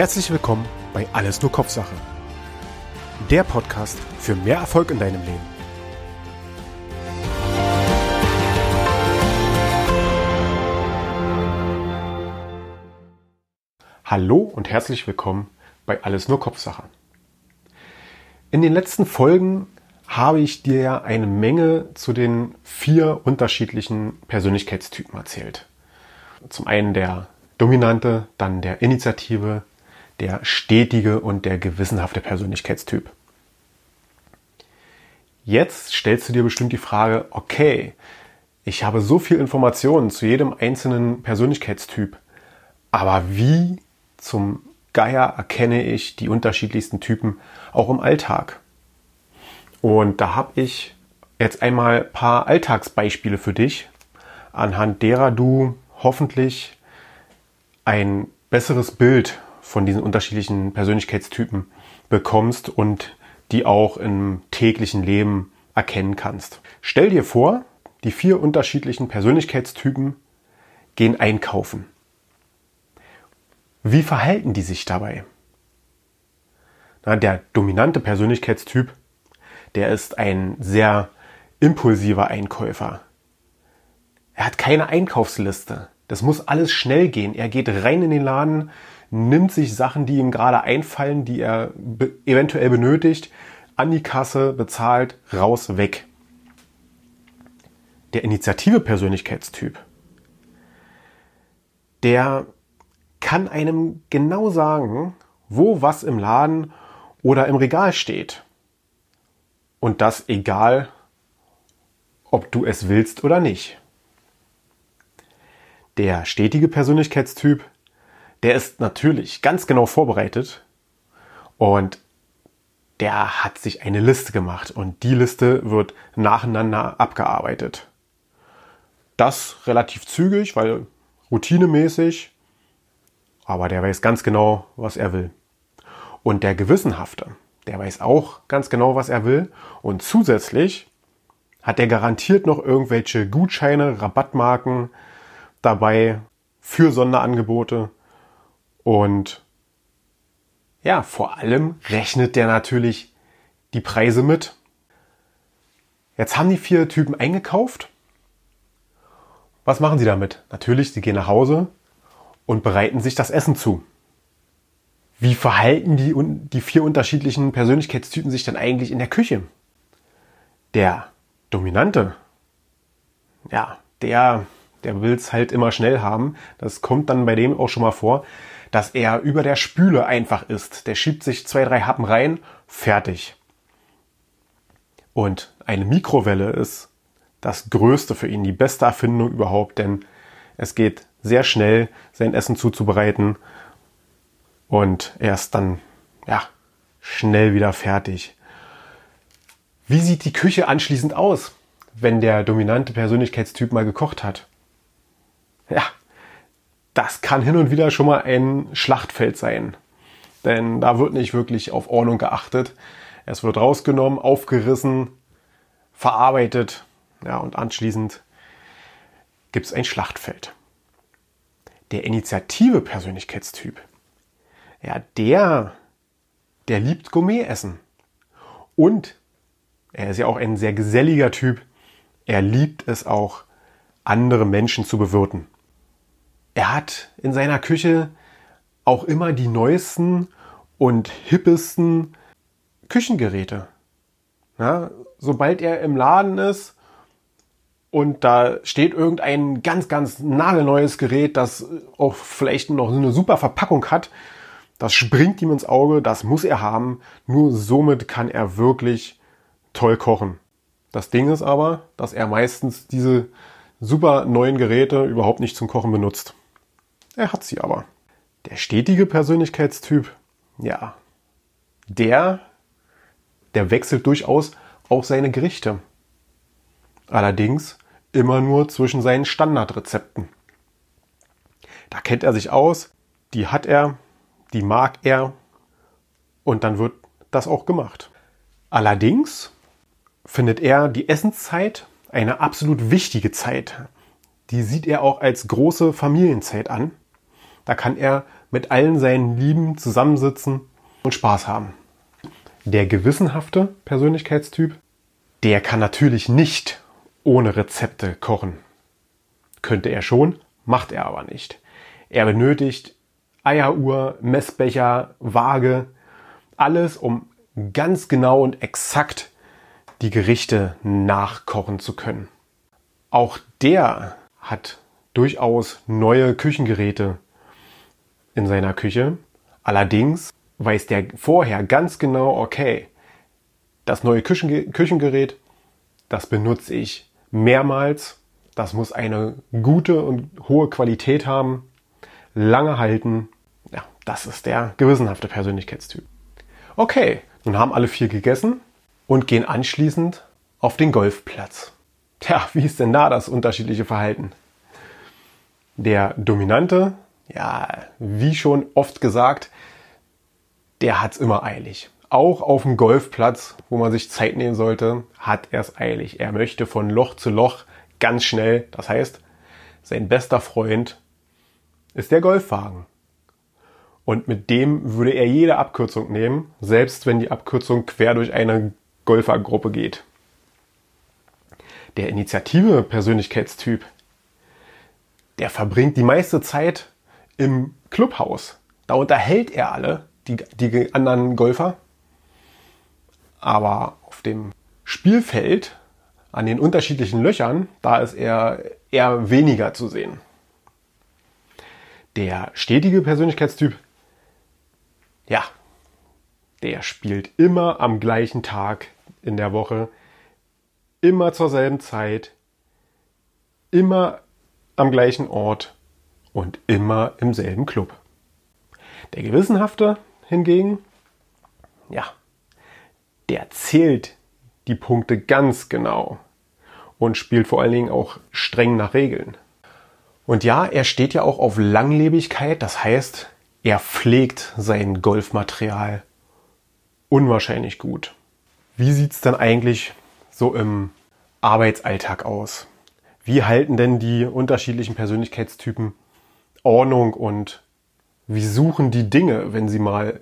Herzlich willkommen bei Alles nur Kopfsache. Der Podcast für mehr Erfolg in deinem Leben. Hallo und herzlich willkommen bei Alles nur Kopfsache. In den letzten Folgen habe ich dir ja eine Menge zu den vier unterschiedlichen Persönlichkeitstypen erzählt. Zum einen der dominante, dann der Initiative, der stetige und der gewissenhafte Persönlichkeitstyp. Jetzt stellst du dir bestimmt die Frage, okay, ich habe so viel Informationen zu jedem einzelnen Persönlichkeitstyp, aber wie zum Geier erkenne ich die unterschiedlichsten Typen auch im Alltag? Und da habe ich jetzt einmal ein paar Alltagsbeispiele für dich, anhand derer du hoffentlich ein besseres Bild von diesen unterschiedlichen Persönlichkeitstypen bekommst und die auch im täglichen Leben erkennen kannst. Stell dir vor, die vier unterschiedlichen Persönlichkeitstypen gehen einkaufen. Wie verhalten die sich dabei? Na, der dominante Persönlichkeitstyp der ist ein sehr impulsiver Einkäufer. Er hat keine Einkaufsliste. Das muss alles schnell gehen. Er geht rein in den Laden, nimmt sich Sachen, die ihm gerade einfallen, die er be eventuell benötigt, an die Kasse, bezahlt, raus, weg. Der Initiative-Persönlichkeitstyp, der kann einem genau sagen, wo was im Laden oder im Regal steht. Und das egal, ob du es willst oder nicht. Der stetige Persönlichkeitstyp, der ist natürlich ganz genau vorbereitet und der hat sich eine Liste gemacht und die Liste wird nacheinander abgearbeitet. Das relativ zügig, weil routinemäßig, aber der weiß ganz genau, was er will. Und der Gewissenhafte, der weiß auch ganz genau, was er will. Und zusätzlich hat er garantiert noch irgendwelche Gutscheine, Rabattmarken dabei für Sonderangebote. Und ja, vor allem rechnet der natürlich die Preise mit. Jetzt haben die vier Typen eingekauft. Was machen sie damit? Natürlich, sie gehen nach Hause und bereiten sich das Essen zu. Wie verhalten die, die vier unterschiedlichen Persönlichkeitstypen sich dann eigentlich in der Küche? Der Dominante, ja, der, der will es halt immer schnell haben. Das kommt dann bei dem auch schon mal vor, dass er über der Spüle einfach ist. Der schiebt sich zwei, drei Happen rein, fertig. Und eine Mikrowelle ist das Größte für ihn, die beste Erfindung überhaupt, denn es geht sehr schnell, sein Essen zuzubereiten und er ist dann ja schnell wieder fertig. Wie sieht die Küche anschließend aus, wenn der dominante Persönlichkeitstyp mal gekocht hat? Ja, das kann hin und wieder schon mal ein Schlachtfeld sein. Denn da wird nicht wirklich auf Ordnung geachtet. Es wird rausgenommen, aufgerissen, verarbeitet. Ja, und anschließend gibt es ein Schlachtfeld. Der Initiative-Persönlichkeitstyp ja, der, der liebt Gourmet-Essen. Und er ist ja auch ein sehr geselliger Typ. Er liebt es auch, andere Menschen zu bewirten. Er hat in seiner Küche auch immer die neuesten und hippesten Küchengeräte. Ja, sobald er im Laden ist und da steht irgendein ganz, ganz nagelneues Gerät, das auch vielleicht noch eine super Verpackung hat, das springt ihm ins Auge, das muss er haben. Nur somit kann er wirklich toll kochen. Das Ding ist aber, dass er meistens diese super neuen Geräte überhaupt nicht zum Kochen benutzt. Er hat sie aber. Der stetige Persönlichkeitstyp, ja, der, der wechselt durchaus auch seine Gerichte. Allerdings immer nur zwischen seinen Standardrezepten. Da kennt er sich aus, die hat er, die mag er und dann wird das auch gemacht. Allerdings findet er die Essenszeit eine absolut wichtige Zeit. Die sieht er auch als große Familienzeit an. Da kann er mit allen seinen Lieben zusammensitzen und Spaß haben. Der gewissenhafte Persönlichkeitstyp, der kann natürlich nicht ohne Rezepte kochen. Könnte er schon, macht er aber nicht. Er benötigt Eieruhr, Messbecher, Waage, alles, um ganz genau und exakt die Gerichte nachkochen zu können. Auch der hat durchaus neue Küchengeräte in seiner Küche. Allerdings weiß der vorher ganz genau, okay, das neue Küchengerät, das benutze ich mehrmals. Das muss eine gute und hohe Qualität haben, lange halten. Ja, das ist der gewissenhafte Persönlichkeitstyp. Okay, nun haben alle vier gegessen und gehen anschließend auf den Golfplatz. Tja, wie ist denn da das unterschiedliche Verhalten? Der Dominante, ja, wie schon oft gesagt, der hat's immer eilig. Auch auf dem Golfplatz, wo man sich Zeit nehmen sollte, hat er es eilig. Er möchte von Loch zu Loch ganz schnell. Das heißt, sein bester Freund ist der Golfwagen. Und mit dem würde er jede Abkürzung nehmen, selbst wenn die Abkürzung quer durch eine Golfergruppe geht. Der Initiative Persönlichkeitstyp, der verbringt die meiste Zeit im Clubhaus. Da unterhält er alle, die, die anderen Golfer. Aber auf dem Spielfeld, an den unterschiedlichen Löchern, da ist er eher weniger zu sehen. Der stetige Persönlichkeitstyp, ja, der spielt immer am gleichen Tag in der Woche, immer zur selben Zeit, immer am gleichen Ort und immer im selben Club. Der Gewissenhafte hingegen, ja, der zählt die Punkte ganz genau und spielt vor allen Dingen auch streng nach Regeln. Und ja, er steht ja auch auf Langlebigkeit, das heißt, er pflegt sein Golfmaterial unwahrscheinlich gut. Wie sieht's dann eigentlich so im Arbeitsalltag aus? Wie halten denn die unterschiedlichen Persönlichkeitstypen Ordnung und wie suchen die Dinge, wenn sie mal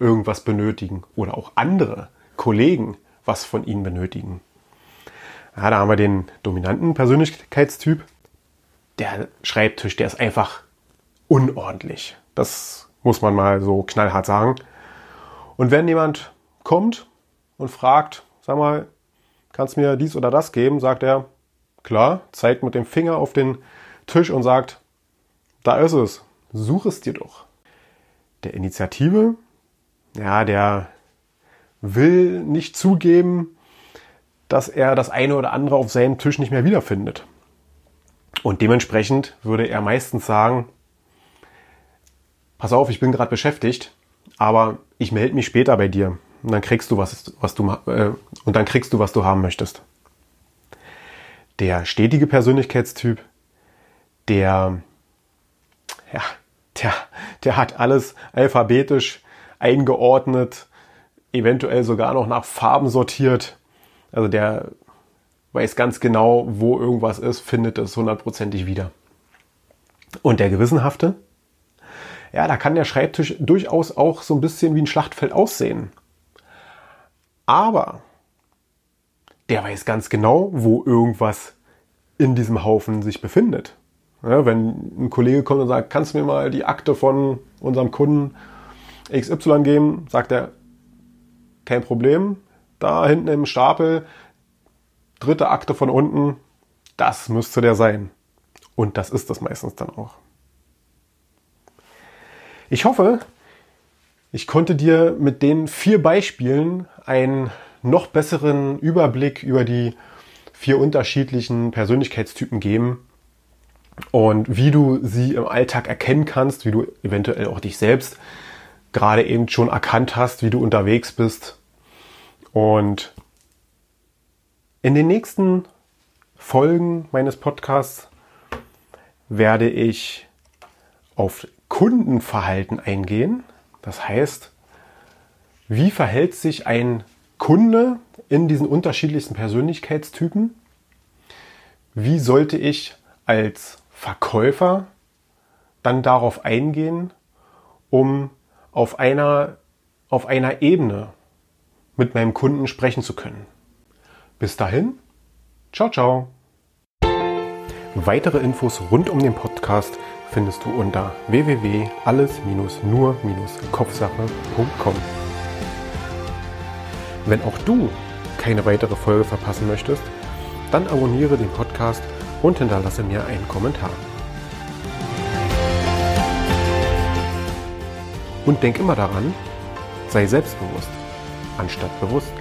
irgendwas benötigen oder auch andere Kollegen was von ihnen benötigen? Ja, da haben wir den dominanten Persönlichkeitstyp. Der Schreibtisch, der ist einfach unordentlich. Das muss man mal so knallhart sagen. Und wenn jemand kommt und fragt, sag mal, kannst mir dies oder das geben, sagt er, klar, zeigt mit dem Finger auf den Tisch und sagt, da ist es, such es dir doch. Der Initiative, ja, der will nicht zugeben, dass er das eine oder andere auf seinem Tisch nicht mehr wiederfindet. Und dementsprechend würde er meistens sagen, pass auf, ich bin gerade beschäftigt, aber ich melde mich später bei dir und dann kriegst du was, was du äh, und dann kriegst du was du haben möchtest. Der stetige Persönlichkeitstyp, der ja, der, der hat alles alphabetisch eingeordnet, eventuell sogar noch nach Farben sortiert. Also der weiß ganz genau, wo irgendwas ist, findet es hundertprozentig wieder. Und der Gewissenhafte, ja, da kann der Schreibtisch durchaus auch so ein bisschen wie ein Schlachtfeld aussehen. Aber der weiß ganz genau, wo irgendwas in diesem Haufen sich befindet. Ja, wenn ein Kollege kommt und sagt, kannst du mir mal die Akte von unserem Kunden XY geben, sagt er, kein Problem. Da hinten im Stapel, dritte Akte von unten, das müsste der sein. Und das ist das meistens dann auch. Ich hoffe, ich konnte dir mit den vier Beispielen einen noch besseren Überblick über die vier unterschiedlichen Persönlichkeitstypen geben und wie du sie im Alltag erkennen kannst, wie du eventuell auch dich selbst gerade eben schon erkannt hast, wie du unterwegs bist. Und in den nächsten Folgen meines Podcasts werde ich auf Kundenverhalten eingehen. Das heißt, wie verhält sich ein Kunde in diesen unterschiedlichsten Persönlichkeitstypen? Wie sollte ich als Verkäufer dann darauf eingehen um auf einer, auf einer Ebene mit meinem Kunden sprechen zu können. Bis dahin, ciao, ciao. Weitere Infos rund um den Podcast findest du unter www.alles-nur-kopfsache.com. Wenn auch du keine weitere Folge verpassen möchtest, dann abonniere den Podcast und hinterlasse mir einen Kommentar. Und denk immer daran, sei selbstbewusst, anstatt bewusst.